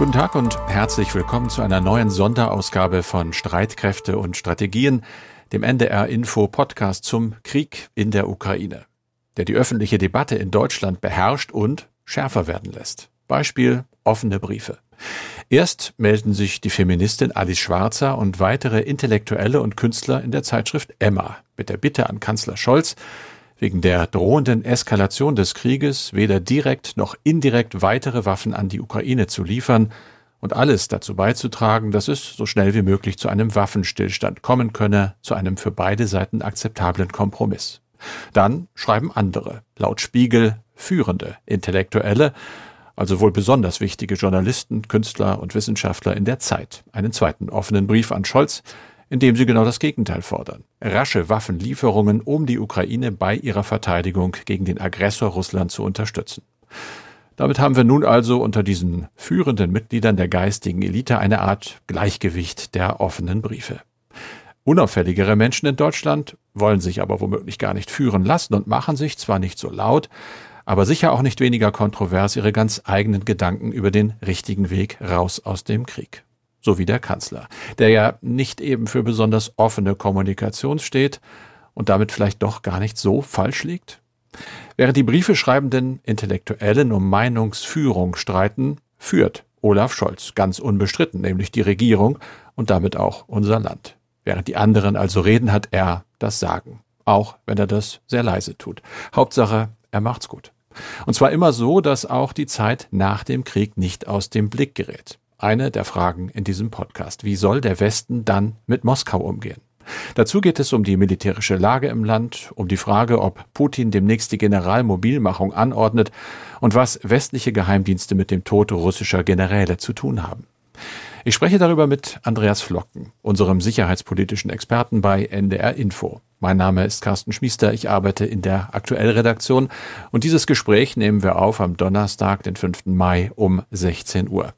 Guten Tag und herzlich willkommen zu einer neuen Sonderausgabe von Streitkräfte und Strategien, dem NDR Info Podcast zum Krieg in der Ukraine, der die öffentliche Debatte in Deutschland beherrscht und schärfer werden lässt. Beispiel offene Briefe. Erst melden sich die Feministin Alice Schwarzer und weitere Intellektuelle und Künstler in der Zeitschrift Emma mit der Bitte an Kanzler Scholz, wegen der drohenden Eskalation des Krieges weder direkt noch indirekt weitere Waffen an die Ukraine zu liefern und alles dazu beizutragen, dass es so schnell wie möglich zu einem Waffenstillstand kommen könne, zu einem für beide Seiten akzeptablen Kompromiss. Dann schreiben andere, laut Spiegel führende Intellektuelle, also wohl besonders wichtige Journalisten, Künstler und Wissenschaftler in der Zeit, einen zweiten offenen Brief an Scholz, indem sie genau das Gegenteil fordern. Rasche Waffenlieferungen, um die Ukraine bei ihrer Verteidigung gegen den Aggressor Russland zu unterstützen. Damit haben wir nun also unter diesen führenden Mitgliedern der geistigen Elite eine Art Gleichgewicht der offenen Briefe. Unauffälligere Menschen in Deutschland wollen sich aber womöglich gar nicht führen lassen und machen sich zwar nicht so laut, aber sicher auch nicht weniger kontrovers ihre ganz eigenen Gedanken über den richtigen Weg raus aus dem Krieg so wie der Kanzler, der ja nicht eben für besonders offene Kommunikation steht und damit vielleicht doch gar nicht so falsch liegt? Während die Briefe schreibenden Intellektuellen um Meinungsführung streiten, führt Olaf Scholz ganz unbestritten, nämlich die Regierung und damit auch unser Land. Während die anderen also reden, hat er das Sagen, auch wenn er das sehr leise tut. Hauptsache, er macht's gut. Und zwar immer so, dass auch die Zeit nach dem Krieg nicht aus dem Blick gerät eine der Fragen in diesem Podcast. Wie soll der Westen dann mit Moskau umgehen? Dazu geht es um die militärische Lage im Land, um die Frage, ob Putin demnächst die Generalmobilmachung anordnet und was westliche Geheimdienste mit dem Tod russischer Generäle zu tun haben. Ich spreche darüber mit Andreas Flocken, unserem sicherheitspolitischen Experten bei NDR Info. Mein Name ist Carsten Schmiester, ich arbeite in der Aktuellredaktion und dieses Gespräch nehmen wir auf am Donnerstag, den 5. Mai um 16 Uhr.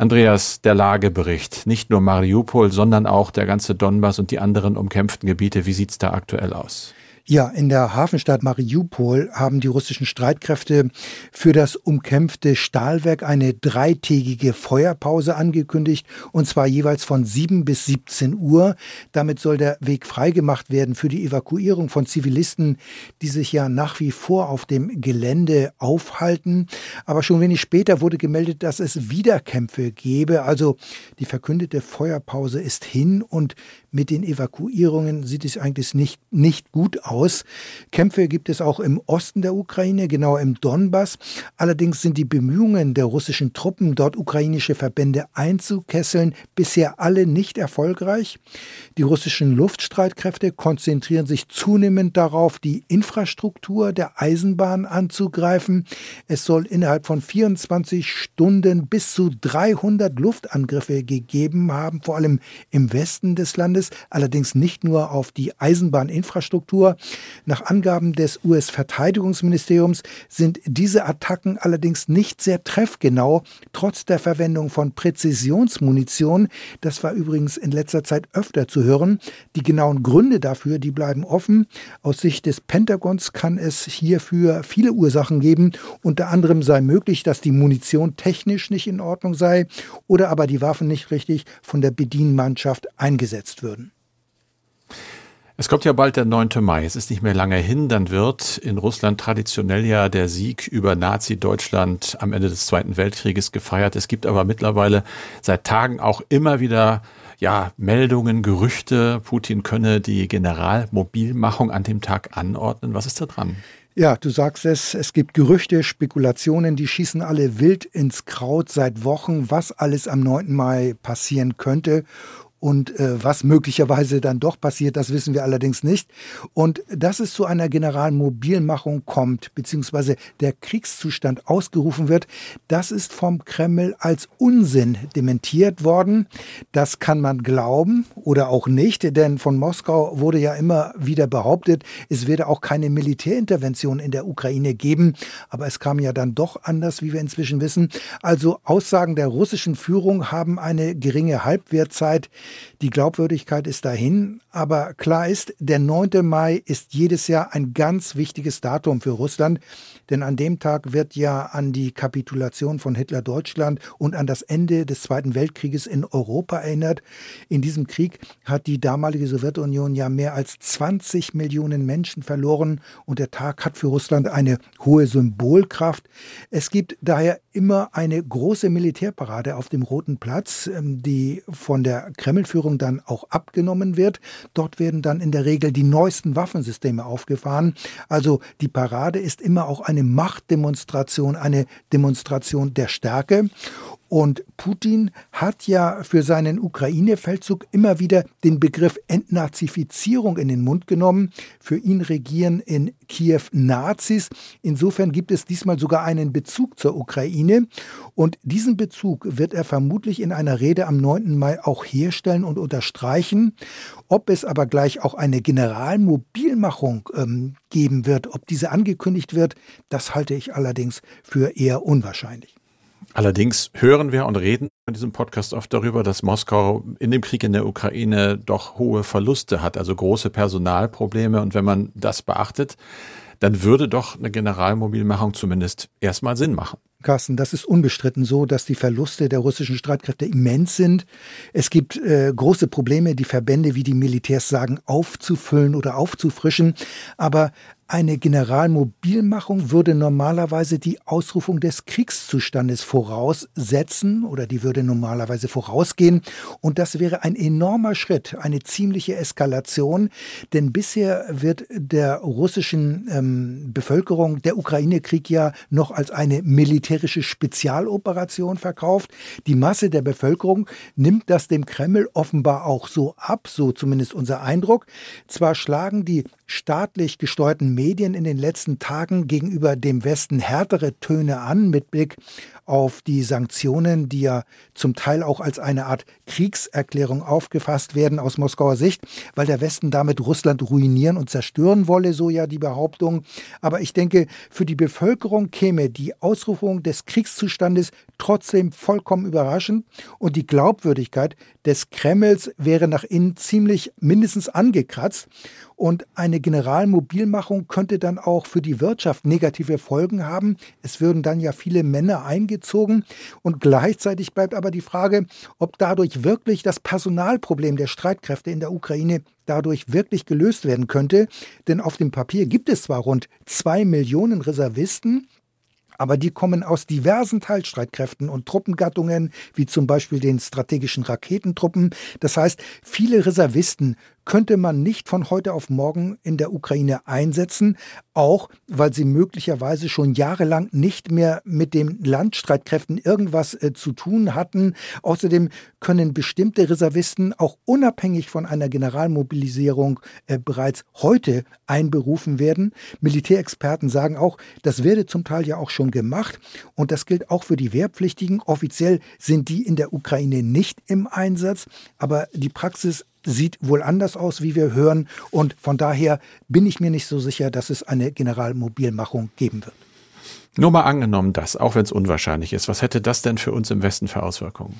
Andreas, der Lagebericht, nicht nur Mariupol, sondern auch der ganze Donbass und die anderen umkämpften Gebiete. Wie sieht's da aktuell aus? Ja, in der Hafenstadt Mariupol haben die russischen Streitkräfte für das umkämpfte Stahlwerk eine dreitägige Feuerpause angekündigt, und zwar jeweils von 7 bis 17 Uhr. Damit soll der Weg freigemacht werden für die Evakuierung von Zivilisten, die sich ja nach wie vor auf dem Gelände aufhalten. Aber schon wenig später wurde gemeldet, dass es Wiederkämpfe gebe. Also die verkündete Feuerpause ist hin und mit den Evakuierungen sieht es eigentlich nicht, nicht gut aus. Kämpfe gibt es auch im Osten der Ukraine, genau im Donbass. Allerdings sind die Bemühungen der russischen Truppen, dort ukrainische Verbände einzukesseln, bisher alle nicht erfolgreich. Die russischen Luftstreitkräfte konzentrieren sich zunehmend darauf, die Infrastruktur der Eisenbahn anzugreifen. Es soll innerhalb von 24 Stunden bis zu 300 Luftangriffe gegeben haben, vor allem im Westen des. Landes, allerdings nicht nur auf die Eisenbahninfrastruktur. Nach Angaben des US-Verteidigungsministeriums sind diese Attacken allerdings nicht sehr treffgenau, trotz der Verwendung von Präzisionsmunition. Das war übrigens in letzter Zeit öfter zu hören. Die genauen Gründe dafür, die bleiben offen. Aus Sicht des Pentagons kann es hierfür viele Ursachen geben. Unter anderem sei möglich, dass die Munition technisch nicht in Ordnung sei oder aber die Waffen nicht richtig von der Bedienmannschaft eingesetzt würden. Es kommt ja bald der 9. Mai. Es ist nicht mehr lange hin. Dann wird in Russland traditionell ja der Sieg über Nazi-Deutschland am Ende des Zweiten Weltkrieges gefeiert. Es gibt aber mittlerweile seit Tagen auch immer wieder ja, Meldungen, Gerüchte, Putin könne die Generalmobilmachung an dem Tag anordnen. Was ist da dran? Ja, du sagst es, es gibt Gerüchte, Spekulationen, die schießen alle wild ins Kraut seit Wochen, was alles am 9. Mai passieren könnte. Und äh, was möglicherweise dann doch passiert, das wissen wir allerdings nicht. Und dass es zu einer Generalmobilmachung kommt, beziehungsweise der Kriegszustand ausgerufen wird, das ist vom Kreml als Unsinn dementiert worden. Das kann man glauben oder auch nicht, denn von Moskau wurde ja immer wieder behauptet, es werde auch keine Militärintervention in der Ukraine geben. Aber es kam ja dann doch anders, wie wir inzwischen wissen. Also Aussagen der russischen Führung haben eine geringe Halbwertzeit. Die Glaubwürdigkeit ist dahin, aber klar ist, der 9. Mai ist jedes Jahr ein ganz wichtiges Datum für Russland, denn an dem Tag wird ja an die Kapitulation von Hitler Deutschland und an das Ende des Zweiten Weltkrieges in Europa erinnert. In diesem Krieg hat die damalige Sowjetunion ja mehr als 20 Millionen Menschen verloren und der Tag hat für Russland eine hohe Symbolkraft. Es gibt daher immer eine große Militärparade auf dem Roten Platz, ähm, die von der Kremlführung dann auch abgenommen wird. Dort werden dann in der Regel die neuesten Waffensysteme aufgefahren. Also die Parade ist immer auch eine Machtdemonstration, eine Demonstration der Stärke. Und Putin hat ja für seinen Ukraine-Feldzug immer wieder den Begriff Entnazifizierung in den Mund genommen. Für ihn regieren in Kiew Nazis. Insofern gibt es diesmal sogar einen Bezug zur Ukraine. Und diesen Bezug wird er vermutlich in einer Rede am 9. Mai auch herstellen und unterstreichen. Ob es aber gleich auch eine Generalmobilmachung ähm, geben wird, ob diese angekündigt wird, das halte ich allerdings für eher unwahrscheinlich. Allerdings hören wir und reden in diesem Podcast oft darüber, dass Moskau in dem Krieg in der Ukraine doch hohe Verluste hat, also große Personalprobleme. Und wenn man das beachtet, dann würde doch eine Generalmobilmachung zumindest erstmal Sinn machen. Carsten, das ist unbestritten so, dass die Verluste der russischen Streitkräfte immens sind. Es gibt äh, große Probleme, die Verbände, wie die Militärs sagen, aufzufüllen oder aufzufrischen. Aber eine Generalmobilmachung würde normalerweise die Ausrufung des Kriegszustandes voraussetzen oder die würde normalerweise vorausgehen. Und das wäre ein enormer Schritt, eine ziemliche Eskalation. Denn bisher wird der russischen ähm, Bevölkerung der Ukraine-Krieg ja noch als eine militärische Spezialoperation verkauft. Die Masse der Bevölkerung nimmt das dem Kreml offenbar auch so ab, so zumindest unser Eindruck. Zwar schlagen die staatlich gesteuerten Medien in den letzten Tagen gegenüber dem Westen härtere Töne an mit Blick auf die Sanktionen, die ja zum Teil auch als eine Art Kriegserklärung aufgefasst werden aus Moskauer Sicht, weil der Westen damit Russland ruinieren und zerstören wolle, so ja die Behauptung. Aber ich denke, für die Bevölkerung käme die Ausrufung des Kriegszustandes trotzdem vollkommen überraschend und die Glaubwürdigkeit des Kremls wäre nach innen ziemlich mindestens angekratzt. Und eine Generalmobilmachung könnte dann auch für die Wirtschaft negative Folgen haben. Es würden dann ja viele Männer eingezogen. Und gleichzeitig bleibt aber die Frage, ob dadurch wirklich das Personalproblem der Streitkräfte in der Ukraine dadurch wirklich gelöst werden könnte. Denn auf dem Papier gibt es zwar rund zwei Millionen Reservisten, aber die kommen aus diversen Teilstreitkräften und Truppengattungen, wie zum Beispiel den strategischen Raketentruppen. Das heißt, viele Reservisten könnte man nicht von heute auf morgen in der Ukraine einsetzen, auch weil sie möglicherweise schon jahrelang nicht mehr mit den Landstreitkräften irgendwas äh, zu tun hatten. Außerdem können bestimmte Reservisten auch unabhängig von einer Generalmobilisierung äh, bereits heute einberufen werden. Militärexperten sagen auch, das werde zum Teil ja auch schon gemacht und das gilt auch für die Wehrpflichtigen. Offiziell sind die in der Ukraine nicht im Einsatz, aber die Praxis sieht wohl anders aus, wie wir hören. Und von daher bin ich mir nicht so sicher, dass es eine Generalmobilmachung geben wird. Nur mal angenommen das, auch wenn es unwahrscheinlich ist. Was hätte das denn für uns im Westen für Auswirkungen?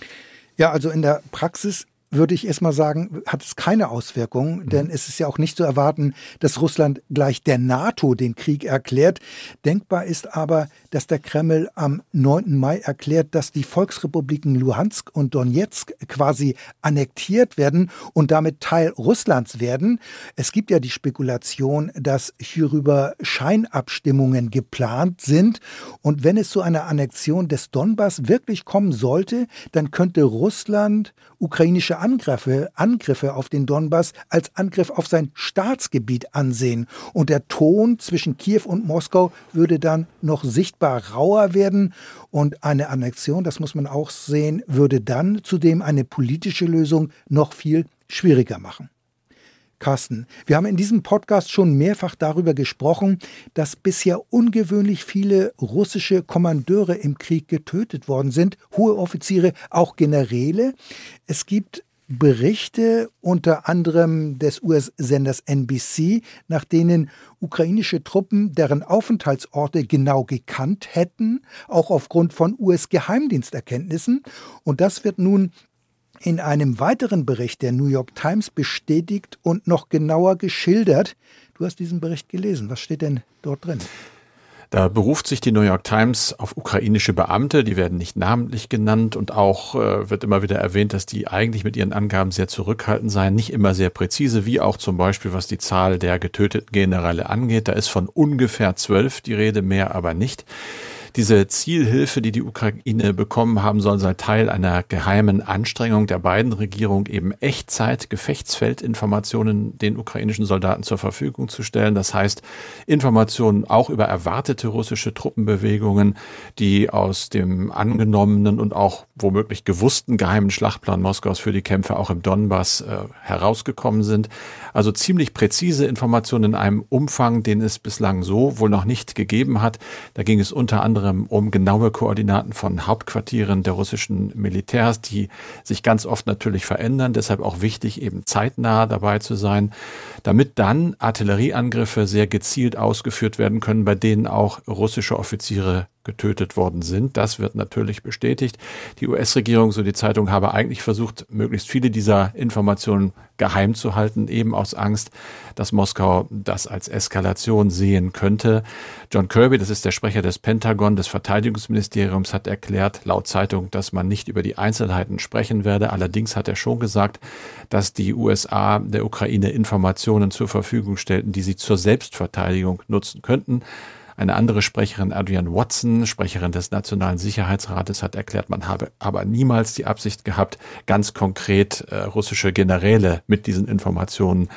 Ja, also in der Praxis würde ich erstmal sagen, hat es keine Auswirkungen, denn mhm. es ist ja auch nicht zu erwarten, dass Russland gleich der NATO den Krieg erklärt. Denkbar ist aber, dass der Kreml am 9. Mai erklärt, dass die Volksrepubliken Luhansk und Donetsk quasi annektiert werden und damit Teil Russlands werden. Es gibt ja die Spekulation, dass hierüber Scheinabstimmungen geplant sind. Und wenn es zu einer Annexion des Donbass wirklich kommen sollte, dann könnte Russland ukrainische Angriffe, Angriffe auf den Donbass als Angriff auf sein Staatsgebiet ansehen. Und der Ton zwischen Kiew und Moskau würde dann noch sichtbar rauer werden. Und eine Annexion, das muss man auch sehen, würde dann zudem eine politische Lösung noch viel schwieriger machen. Carsten, wir haben in diesem Podcast schon mehrfach darüber gesprochen, dass bisher ungewöhnlich viele russische Kommandeure im Krieg getötet worden sind, hohe Offiziere, auch Generäle. Es gibt Berichte unter anderem des US-Senders NBC, nach denen ukrainische Truppen deren Aufenthaltsorte genau gekannt hätten, auch aufgrund von US-Geheimdiensterkenntnissen. Und das wird nun in einem weiteren Bericht der New York Times bestätigt und noch genauer geschildert. Du hast diesen Bericht gelesen. Was steht denn dort drin? Da beruft sich die New York Times auf ukrainische Beamte, die werden nicht namentlich genannt und auch äh, wird immer wieder erwähnt, dass die eigentlich mit ihren Angaben sehr zurückhaltend seien, nicht immer sehr präzise, wie auch zum Beispiel was die Zahl der getöteten Generäle angeht. Da ist von ungefähr zwölf die Rede, mehr aber nicht. Diese Zielhilfe, die die Ukraine bekommen haben soll, sei Teil einer geheimen Anstrengung der beiden Regierungen, eben Echtzeit-Gefechtsfeldinformationen den ukrainischen Soldaten zur Verfügung zu stellen. Das heißt, Informationen auch über erwartete russische Truppenbewegungen, die aus dem angenommenen und auch womöglich gewussten geheimen Schlachtplan Moskaus für die Kämpfe auch im Donbass äh, herausgekommen sind. Also ziemlich präzise Informationen in einem Umfang, den es bislang so wohl noch nicht gegeben hat. Da ging es unter anderem anderem um genaue Koordinaten von Hauptquartieren der russischen Militärs, die sich ganz oft natürlich verändern. Deshalb auch wichtig, eben zeitnah dabei zu sein, damit dann Artillerieangriffe sehr gezielt ausgeführt werden können, bei denen auch russische Offiziere getötet worden sind. Das wird natürlich bestätigt. Die US-Regierung, so die Zeitung, habe eigentlich versucht, möglichst viele dieser Informationen geheim zu halten, eben aus Angst, dass Moskau das als Eskalation sehen könnte. John Kirby, das ist der Sprecher des Pentagon, des Verteidigungsministeriums, hat erklärt, laut Zeitung, dass man nicht über die Einzelheiten sprechen werde. Allerdings hat er schon gesagt, dass die USA der Ukraine Informationen zur Verfügung stellten, die sie zur Selbstverteidigung nutzen könnten. Eine andere Sprecherin, Adrienne Watson, Sprecherin des Nationalen Sicherheitsrates, hat erklärt, man habe aber niemals die Absicht gehabt, ganz konkret äh, russische Generäle mit diesen Informationen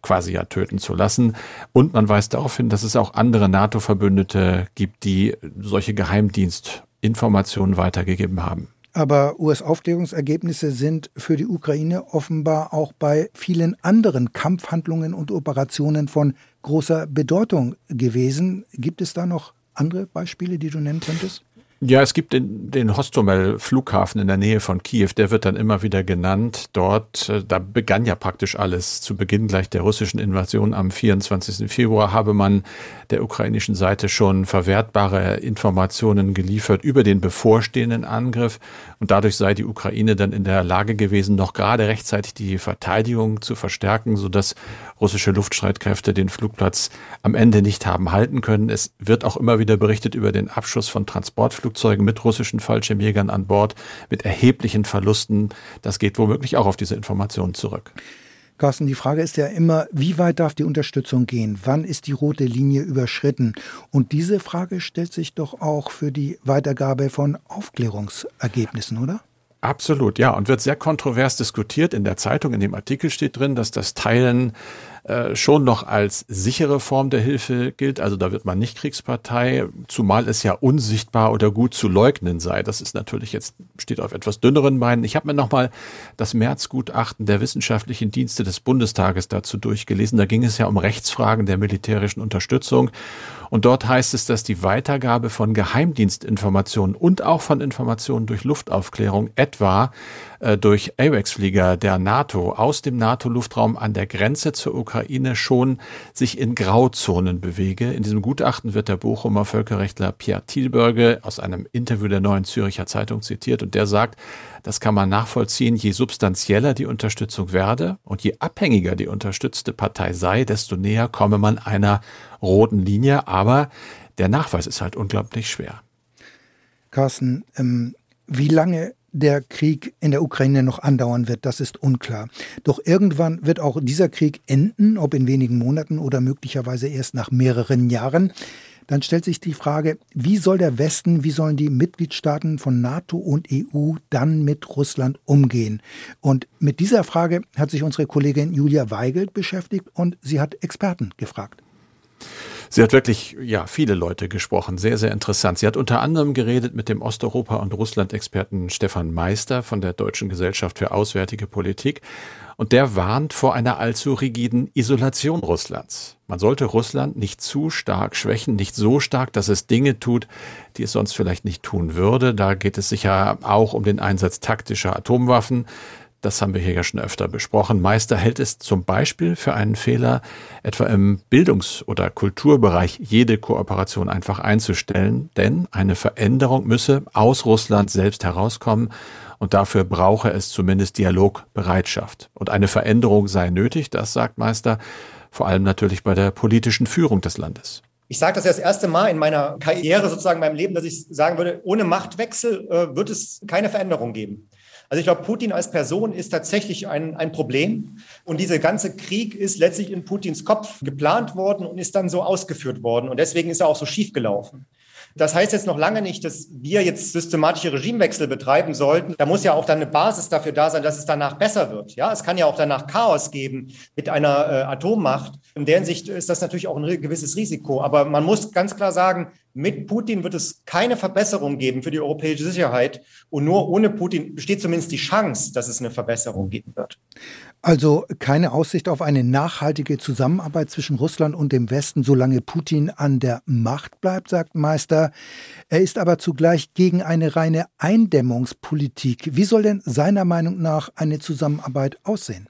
quasi ja töten zu lassen. Und man weist darauf hin, dass es auch andere NATO-Verbündete gibt, die solche Geheimdienstinformationen weitergegeben haben. Aber US-Aufklärungsergebnisse sind für die Ukraine offenbar auch bei vielen anderen Kampfhandlungen und Operationen von großer Bedeutung gewesen. Gibt es da noch andere Beispiele, die du nennen könntest? Ja, es gibt den, den Hostomel-Flughafen in der Nähe von Kiew, der wird dann immer wieder genannt. Dort, äh, da begann ja praktisch alles. Zu Beginn gleich der russischen Invasion am 24. Februar habe man der ukrainischen Seite schon verwertbare Informationen geliefert über den bevorstehenden Angriff. Und dadurch sei die Ukraine dann in der Lage gewesen, noch gerade rechtzeitig die Verteidigung zu verstärken, sodass russische Luftstreitkräfte den Flugplatz am Ende nicht haben halten können. Es wird auch immer wieder berichtet über den Abschuss von Transportflugzeugen mit russischen Fallschirmjägern an Bord mit erheblichen Verlusten. Das geht womöglich auch auf diese Informationen zurück. Carsten, die Frage ist ja immer, wie weit darf die Unterstützung gehen? Wann ist die rote Linie überschritten? Und diese Frage stellt sich doch auch für die Weitergabe von Aufklärungsergebnissen, oder? Absolut, ja, und wird sehr kontrovers diskutiert. In der Zeitung, in dem Artikel steht drin, dass das Teilen äh, schon noch als sichere Form der Hilfe gilt. Also da wird man nicht Kriegspartei, zumal es ja unsichtbar oder gut zu leugnen sei. Das ist natürlich jetzt, steht auf etwas dünneren Beinen. Ich habe mir nochmal das Märzgutachten der wissenschaftlichen Dienste des Bundestages dazu durchgelesen. Da ging es ja um Rechtsfragen der militärischen Unterstützung. Und dort heißt es, dass die Weitergabe von Geheimdienstinformationen und auch von Informationen durch Luftaufklärung etwa äh, durch AWACS-Flieger der NATO aus dem NATO-Luftraum an der Grenze zur Ukraine schon sich in Grauzonen bewege. In diesem Gutachten wird der Bochumer Völkerrechtler Pierre Thielberge aus einem Interview der Neuen Züricher Zeitung zitiert und der sagt, das kann man nachvollziehen, je substanzieller die Unterstützung werde und je abhängiger die unterstützte Partei sei, desto näher komme man einer roten Linie. Aber der Nachweis ist halt unglaublich schwer. Carsten, ähm, wie lange der Krieg in der Ukraine noch andauern wird, das ist unklar. Doch irgendwann wird auch dieser Krieg enden, ob in wenigen Monaten oder möglicherweise erst nach mehreren Jahren. Dann stellt sich die Frage, wie soll der Westen, wie sollen die Mitgliedstaaten von NATO und EU dann mit Russland umgehen? Und mit dieser Frage hat sich unsere Kollegin Julia Weigelt beschäftigt und sie hat Experten gefragt. Sie hat wirklich, ja, viele Leute gesprochen. Sehr, sehr interessant. Sie hat unter anderem geredet mit dem Osteuropa- und Russland-Experten Stefan Meister von der Deutschen Gesellschaft für Auswärtige Politik. Und der warnt vor einer allzu rigiden Isolation Russlands. Man sollte Russland nicht zu stark schwächen, nicht so stark, dass es Dinge tut, die es sonst vielleicht nicht tun würde. Da geht es sicher auch um den Einsatz taktischer Atomwaffen. Das haben wir hier ja schon öfter besprochen. Meister hält es zum Beispiel für einen Fehler, etwa im Bildungs- oder Kulturbereich jede Kooperation einfach einzustellen, denn eine Veränderung müsse aus Russland selbst herauskommen und dafür brauche es zumindest Dialogbereitschaft. Und eine Veränderung sei nötig, das sagt Meister, vor allem natürlich bei der politischen Führung des Landes. Ich sage das ja das erste Mal in meiner Karriere, sozusagen in meinem Leben, dass ich sagen würde, ohne Machtwechsel äh, wird es keine Veränderung geben. Also ich glaube, Putin als Person ist tatsächlich ein, ein Problem. Und dieser ganze Krieg ist letztlich in Putins Kopf geplant worden und ist dann so ausgeführt worden. Und deswegen ist er auch so schief gelaufen. Das heißt jetzt noch lange nicht, dass wir jetzt systematische Regimewechsel betreiben sollten. Da muss ja auch dann eine Basis dafür da sein, dass es danach besser wird. Ja, es kann ja auch danach Chaos geben mit einer äh, Atommacht. In der Hinsicht ist das natürlich auch ein gewisses Risiko. Aber man muss ganz klar sagen, mit Putin wird es keine Verbesserung geben für die europäische Sicherheit. Und nur ohne Putin besteht zumindest die Chance, dass es eine Verbesserung geben wird. Also keine Aussicht auf eine nachhaltige Zusammenarbeit zwischen Russland und dem Westen, solange Putin an der Macht bleibt, sagt Meister. Er ist aber zugleich gegen eine reine Eindämmungspolitik. Wie soll denn seiner Meinung nach eine Zusammenarbeit aussehen?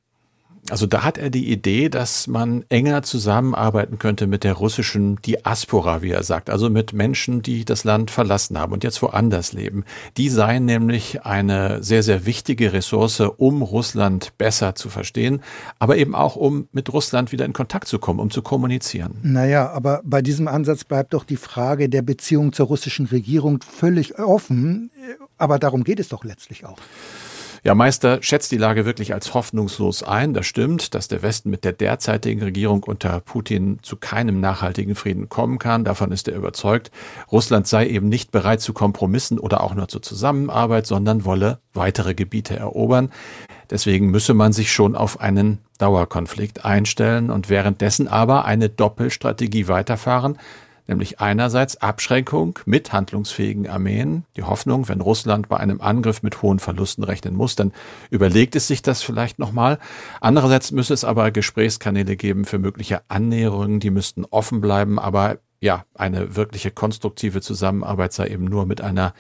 Also da hat er die Idee, dass man enger zusammenarbeiten könnte mit der russischen Diaspora, wie er sagt, also mit Menschen, die das Land verlassen haben und jetzt woanders leben. Die seien nämlich eine sehr, sehr wichtige Ressource, um Russland besser zu verstehen, aber eben auch, um mit Russland wieder in Kontakt zu kommen, um zu kommunizieren. Naja, aber bei diesem Ansatz bleibt doch die Frage der Beziehung zur russischen Regierung völlig offen. Aber darum geht es doch letztlich auch. Ja, Meister schätzt die Lage wirklich als hoffnungslos ein. Das stimmt, dass der Westen mit der derzeitigen Regierung unter Putin zu keinem nachhaltigen Frieden kommen kann. Davon ist er überzeugt. Russland sei eben nicht bereit zu Kompromissen oder auch nur zur Zusammenarbeit, sondern wolle weitere Gebiete erobern. Deswegen müsse man sich schon auf einen Dauerkonflikt einstellen und währenddessen aber eine Doppelstrategie weiterfahren, nämlich einerseits Abschränkung mit handlungsfähigen Armeen, die Hoffnung, wenn Russland bei einem Angriff mit hohen Verlusten rechnen muss, dann überlegt es sich das vielleicht nochmal. Andererseits müsse es aber Gesprächskanäle geben für mögliche Annäherungen, die müssten offen bleiben, aber ja, eine wirkliche konstruktive Zusammenarbeit sei eben nur mit einer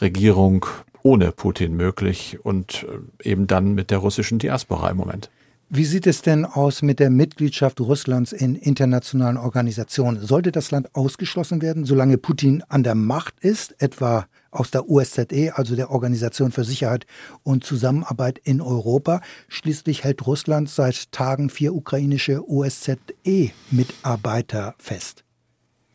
Regierung ohne Putin möglich und äh, eben dann mit der russischen Diaspora im Moment. Wie sieht es denn aus mit der Mitgliedschaft Russlands in internationalen Organisationen? Sollte das Land ausgeschlossen werden, solange Putin an der Macht ist, etwa aus der OSZE, also der Organisation für Sicherheit und Zusammenarbeit in Europa? Schließlich hält Russland seit Tagen vier ukrainische OSZE-Mitarbeiter fest.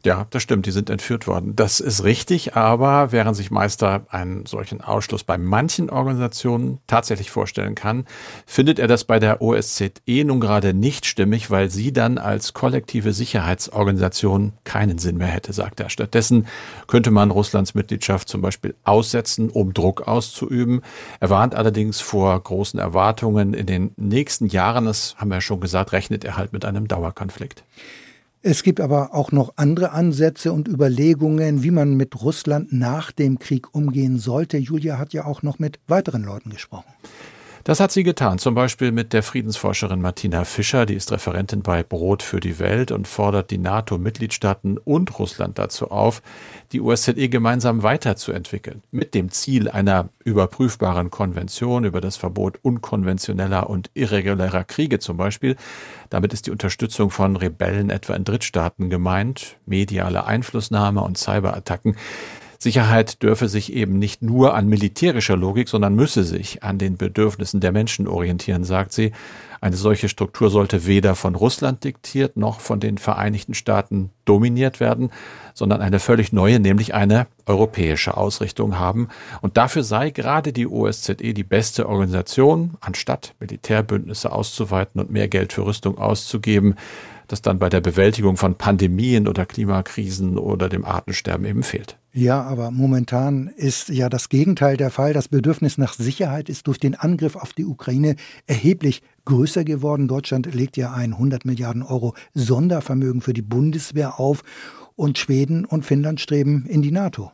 Ja, das stimmt, die sind entführt worden. Das ist richtig, aber während sich Meister einen solchen Ausschluss bei manchen Organisationen tatsächlich vorstellen kann, findet er das bei der OSZE nun gerade nicht stimmig, weil sie dann als kollektive Sicherheitsorganisation keinen Sinn mehr hätte, sagt er. Stattdessen könnte man Russlands Mitgliedschaft zum Beispiel aussetzen, um Druck auszuüben. Er warnt allerdings vor großen Erwartungen. In den nächsten Jahren, das haben wir schon gesagt, rechnet er halt mit einem Dauerkonflikt. Es gibt aber auch noch andere Ansätze und Überlegungen, wie man mit Russland nach dem Krieg umgehen sollte. Julia hat ja auch noch mit weiteren Leuten gesprochen. Das hat sie getan, zum Beispiel mit der Friedensforscherin Martina Fischer, die ist Referentin bei Brot für die Welt und fordert die NATO-Mitgliedstaaten und Russland dazu auf, die OSZE gemeinsam weiterzuentwickeln, mit dem Ziel einer überprüfbaren Konvention über das Verbot unkonventioneller und irregulärer Kriege zum Beispiel. Damit ist die Unterstützung von Rebellen etwa in Drittstaaten gemeint, mediale Einflussnahme und Cyberattacken. Sicherheit dürfe sich eben nicht nur an militärischer Logik, sondern müsse sich an den Bedürfnissen der Menschen orientieren, sagt sie. Eine solche Struktur sollte weder von Russland diktiert noch von den Vereinigten Staaten dominiert werden, sondern eine völlig neue, nämlich eine europäische Ausrichtung haben. Und dafür sei gerade die OSZE die beste Organisation, anstatt Militärbündnisse auszuweiten und mehr Geld für Rüstung auszugeben, das dann bei der Bewältigung von Pandemien oder Klimakrisen oder dem Artensterben eben fehlt. Ja, aber momentan ist ja das Gegenteil der Fall. Das Bedürfnis nach Sicherheit ist durch den Angriff auf die Ukraine erheblich größer geworden. Deutschland legt ja ein 100 Milliarden Euro Sondervermögen für die Bundeswehr auf und Schweden und Finnland streben in die NATO.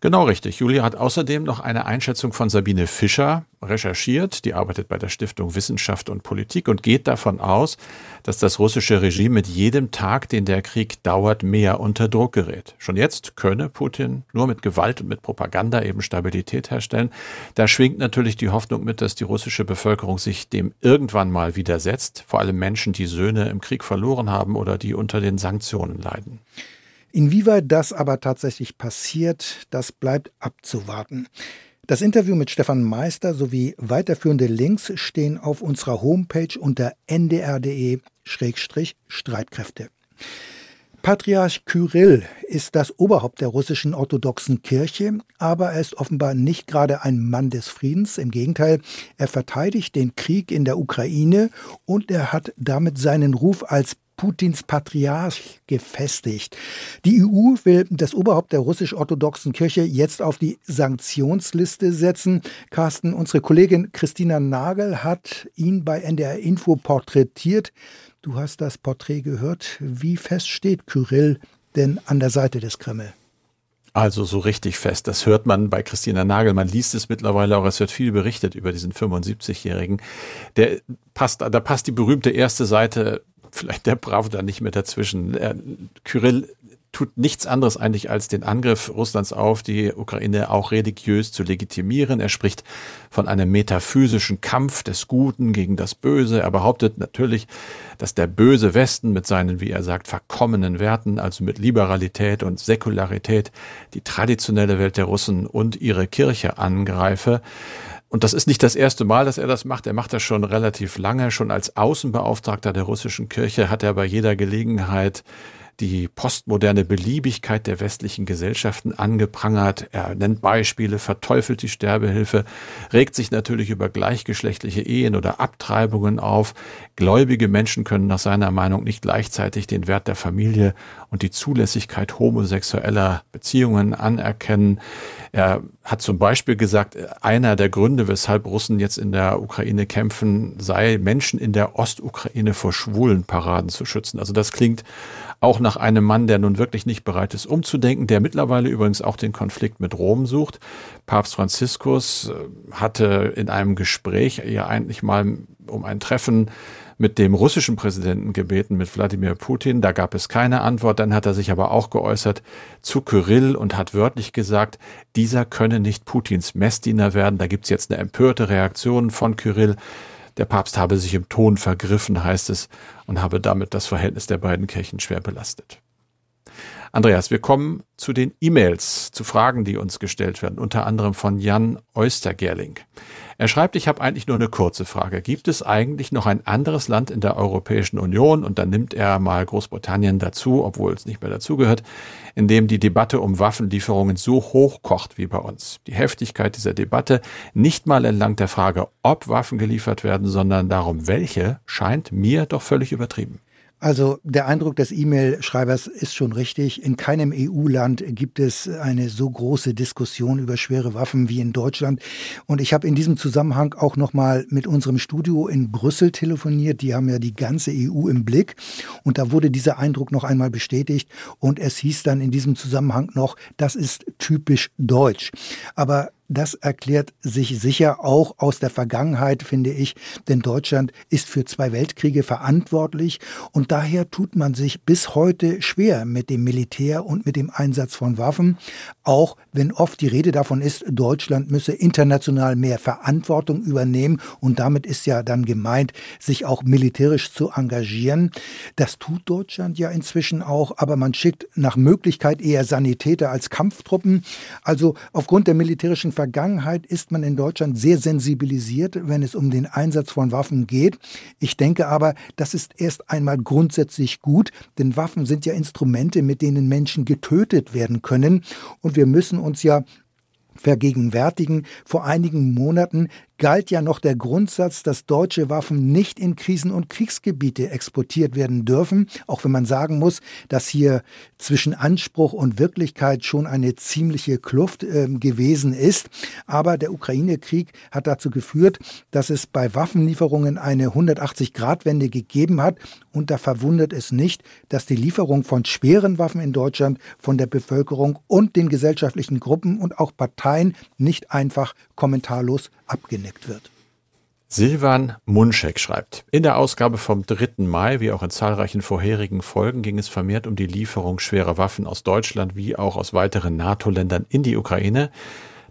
Genau richtig. Julia hat außerdem noch eine Einschätzung von Sabine Fischer recherchiert. Die arbeitet bei der Stiftung Wissenschaft und Politik und geht davon aus, dass das russische Regime mit jedem Tag, den der Krieg dauert, mehr unter Druck gerät. Schon jetzt könne Putin nur mit Gewalt und mit Propaganda eben Stabilität herstellen. Da schwingt natürlich die Hoffnung mit, dass die russische Bevölkerung sich dem irgendwann mal widersetzt. Vor allem Menschen, die Söhne im Krieg verloren haben oder die unter den Sanktionen leiden. Inwieweit das aber tatsächlich passiert, das bleibt abzuwarten. Das Interview mit Stefan Meister sowie weiterführende Links stehen auf unserer Homepage unter ndr.de-streitkräfte. Patriarch Kyrill ist das Oberhaupt der russischen orthodoxen Kirche, aber er ist offenbar nicht gerade ein Mann des Friedens. Im Gegenteil, er verteidigt den Krieg in der Ukraine und er hat damit seinen Ruf als Putins Patriarch gefestigt. Die EU will das Oberhaupt der russisch-orthodoxen Kirche jetzt auf die Sanktionsliste setzen. Carsten, unsere Kollegin Christina Nagel hat ihn bei NDR Info porträtiert. Du hast das Porträt gehört. Wie fest steht Kyrill denn an der Seite des Kreml? Also so richtig fest. Das hört man bei Christina Nagel. Man liest es mittlerweile auch. Es wird viel berichtet über diesen 75-Jährigen. Der passt, da passt die berühmte erste Seite vielleicht der Pravda nicht mehr dazwischen. Er, Kyrill tut nichts anderes eigentlich als den Angriff Russlands auf die Ukraine auch religiös zu legitimieren. Er spricht von einem metaphysischen Kampf des Guten gegen das Böse. Er behauptet natürlich, dass der böse Westen mit seinen, wie er sagt, verkommenen Werten, also mit Liberalität und Säkularität, die traditionelle Welt der Russen und ihre Kirche angreife. Und das ist nicht das erste Mal, dass er das macht. Er macht das schon relativ lange. Schon als Außenbeauftragter der russischen Kirche hat er bei jeder Gelegenheit die postmoderne Beliebigkeit der westlichen Gesellschaften angeprangert. Er nennt Beispiele, verteufelt die Sterbehilfe, regt sich natürlich über gleichgeschlechtliche Ehen oder Abtreibungen auf. Gläubige Menschen können nach seiner Meinung nicht gleichzeitig den Wert der Familie und die Zulässigkeit homosexueller Beziehungen anerkennen. Er hat zum Beispiel gesagt, einer der Gründe, weshalb Russen jetzt in der Ukraine kämpfen, sei Menschen in der Ostukraine vor schwulen Paraden zu schützen. Also das klingt auch nach einem Mann, der nun wirklich nicht bereit ist, umzudenken, der mittlerweile übrigens auch den Konflikt mit Rom sucht. Papst Franziskus äh, hatte in einem Gespräch ja eigentlich mal um ein Treffen mit dem russischen Präsidenten gebeten, mit Wladimir Putin. Da gab es keine Antwort. Dann hat er sich aber auch geäußert zu Kyrill und hat wörtlich gesagt, dieser könne nicht Putins Messdiener werden. Da gibt's jetzt eine empörte Reaktion von Kyrill. Der Papst habe sich im Ton vergriffen, heißt es, und habe damit das Verhältnis der beiden Kirchen schwer belastet. Andreas, wir kommen zu den E-Mails, zu Fragen, die uns gestellt werden, unter anderem von Jan Oystergerling. Er schreibt, ich habe eigentlich nur eine kurze Frage. Gibt es eigentlich noch ein anderes Land in der Europäischen Union, und dann nimmt er mal Großbritannien dazu, obwohl es nicht mehr dazugehört, in dem die Debatte um Waffenlieferungen so hoch kocht wie bei uns? Die Heftigkeit dieser Debatte nicht mal entlang der Frage, ob Waffen geliefert werden, sondern darum, welche, scheint mir doch völlig übertrieben. Also der Eindruck des E-Mail-Schreibers ist schon richtig. In keinem EU-Land gibt es eine so große Diskussion über schwere Waffen wie in Deutschland. Und ich habe in diesem Zusammenhang auch noch mal mit unserem Studio in Brüssel telefoniert. Die haben ja die ganze EU im Blick. Und da wurde dieser Eindruck noch einmal bestätigt. Und es hieß dann in diesem Zusammenhang noch, das ist typisch deutsch. Aber das erklärt sich sicher auch aus der Vergangenheit, finde ich, denn Deutschland ist für zwei Weltkriege verantwortlich und daher tut man sich bis heute schwer mit dem Militär und mit dem Einsatz von Waffen, auch wenn oft die Rede davon ist, Deutschland müsse international mehr Verantwortung übernehmen und damit ist ja dann gemeint, sich auch militärisch zu engagieren. Das tut Deutschland ja inzwischen auch, aber man schickt nach Möglichkeit eher Sanitäter als Kampftruppen. Also aufgrund der militärischen Vergangenheit ist man in Deutschland sehr sensibilisiert, wenn es um den Einsatz von Waffen geht. Ich denke aber, das ist erst einmal grundsätzlich gut, denn Waffen sind ja Instrumente, mit denen Menschen getötet werden können. Und wir müssen uns ja vergegenwärtigen. Vor einigen Monaten galt ja noch der Grundsatz, dass deutsche Waffen nicht in Krisen- und Kriegsgebiete exportiert werden dürfen, auch wenn man sagen muss, dass hier zwischen Anspruch und Wirklichkeit schon eine ziemliche Kluft äh, gewesen ist. Aber der Ukraine-Krieg hat dazu geführt, dass es bei Waffenlieferungen eine 180-Grad-Wende gegeben hat. Und da verwundert es nicht, dass die Lieferung von schweren Waffen in Deutschland von der Bevölkerung und den gesellschaftlichen Gruppen und auch Parteien nicht einfach kommentarlos abgenickt wird. Silvan Munschek schreibt, in der Ausgabe vom 3. Mai, wie auch in zahlreichen vorherigen Folgen, ging es vermehrt um die Lieferung schwerer Waffen aus Deutschland wie auch aus weiteren NATO-Ländern in die Ukraine.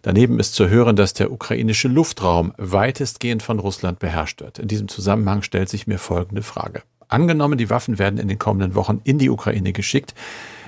Daneben ist zu hören, dass der ukrainische Luftraum weitestgehend von Russland beherrscht wird. In diesem Zusammenhang stellt sich mir folgende Frage. Angenommen, die Waffen werden in den kommenden Wochen in die Ukraine geschickt.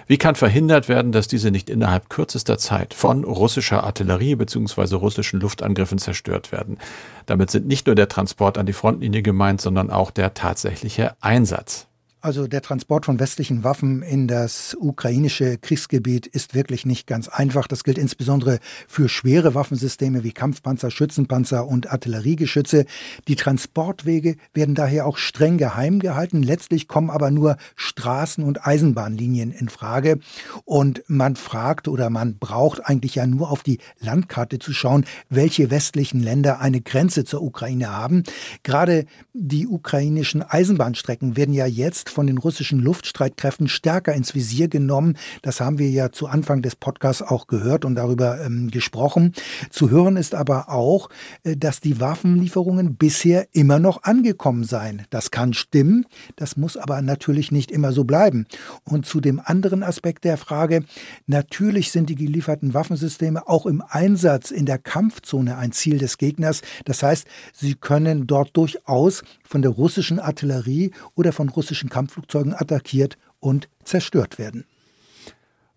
Wie kann verhindert werden, dass diese nicht innerhalb kürzester Zeit von russischer Artillerie bzw. russischen Luftangriffen zerstört werden? Damit sind nicht nur der Transport an die Frontlinie gemeint, sondern auch der tatsächliche Einsatz. Also der Transport von westlichen Waffen in das ukrainische Kriegsgebiet ist wirklich nicht ganz einfach. Das gilt insbesondere für schwere Waffensysteme wie Kampfpanzer, Schützenpanzer und Artilleriegeschütze. Die Transportwege werden daher auch streng geheim gehalten. Letztlich kommen aber nur Straßen- und Eisenbahnlinien in Frage. Und man fragt oder man braucht eigentlich ja nur auf die Landkarte zu schauen, welche westlichen Länder eine Grenze zur Ukraine haben. Gerade die ukrainischen Eisenbahnstrecken werden ja jetzt von den russischen Luftstreitkräften stärker ins Visier genommen. Das haben wir ja zu Anfang des Podcasts auch gehört und darüber ähm, gesprochen. Zu hören ist aber auch, äh, dass die Waffenlieferungen bisher immer noch angekommen seien. Das kann stimmen, das muss aber natürlich nicht immer so bleiben. Und zu dem anderen Aspekt der Frage, natürlich sind die gelieferten Waffensysteme auch im Einsatz in der Kampfzone ein Ziel des Gegners. Das heißt, sie können dort durchaus von der russischen Artillerie oder von russischen Kampfflugzeugen attackiert und zerstört werden.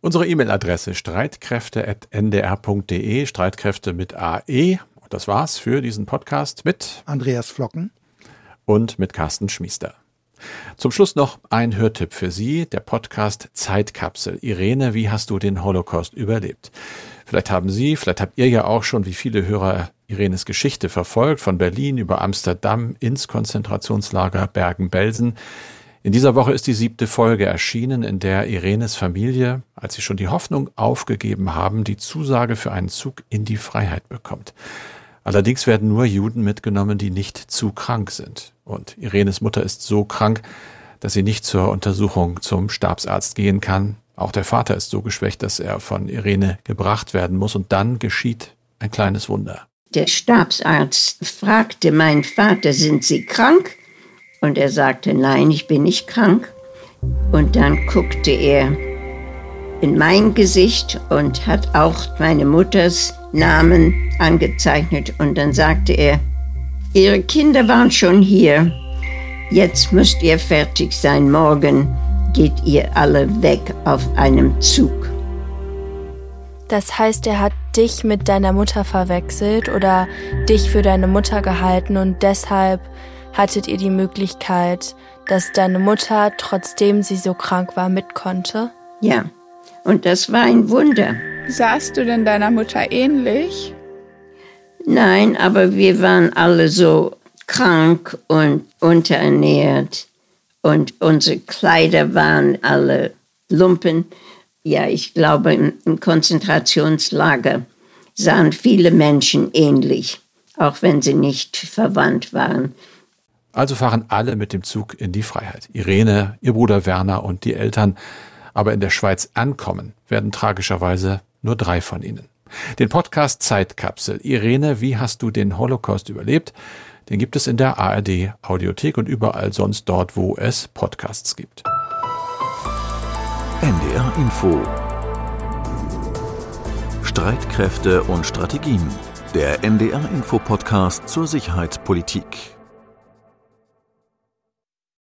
Unsere E-Mail-Adresse streitkräfte.ndr.de, Streitkräfte mit AE. Und das war's für diesen Podcast mit Andreas Flocken und mit Carsten Schmiester. Zum Schluss noch ein Hörtipp für Sie, der Podcast Zeitkapsel. Irene, wie hast du den Holocaust überlebt? Vielleicht haben Sie, vielleicht habt ihr ja auch schon, wie viele Hörer, Irenes Geschichte verfolgt, von Berlin über Amsterdam ins Konzentrationslager Bergen-Belsen. In dieser Woche ist die siebte Folge erschienen, in der Irenes Familie, als sie schon die Hoffnung aufgegeben haben, die Zusage für einen Zug in die Freiheit bekommt. Allerdings werden nur Juden mitgenommen, die nicht zu krank sind. Und Irenes Mutter ist so krank, dass sie nicht zur Untersuchung zum Stabsarzt gehen kann. Auch der Vater ist so geschwächt, dass er von Irene gebracht werden muss. Und dann geschieht ein kleines Wunder. Der Stabsarzt fragte meinen Vater, sind Sie krank? Und er sagte, nein, ich bin nicht krank. Und dann guckte er in mein Gesicht und hat auch meine Mutters Namen angezeichnet. Und dann sagte er, Ihre Kinder waren schon hier. Jetzt müsst ihr fertig sein. Morgen geht ihr alle weg auf einem Zug. Das heißt, er hat dich mit deiner Mutter verwechselt oder dich für deine Mutter gehalten und deshalb hattet ihr die Möglichkeit, dass deine Mutter, trotzdem sie so krank war, mit konnte? Ja, und das war ein Wunder. Sahst du denn deiner Mutter ähnlich? Nein, aber wir waren alle so krank und unterernährt und unsere Kleider waren alle Lumpen. Ja, ich glaube, im Konzentrationslager sahen viele Menschen ähnlich, auch wenn sie nicht verwandt waren. Also fahren alle mit dem Zug in die Freiheit. Irene, ihr Bruder Werner und die Eltern. Aber in der Schweiz ankommen werden tragischerweise nur drei von ihnen. Den Podcast Zeitkapsel. Irene, wie hast du den Holocaust überlebt? Den gibt es in der ARD Audiothek und überall sonst dort, wo es Podcasts gibt. NDR Info Streitkräfte und Strategien. Der NDR Info Podcast zur Sicherheitspolitik.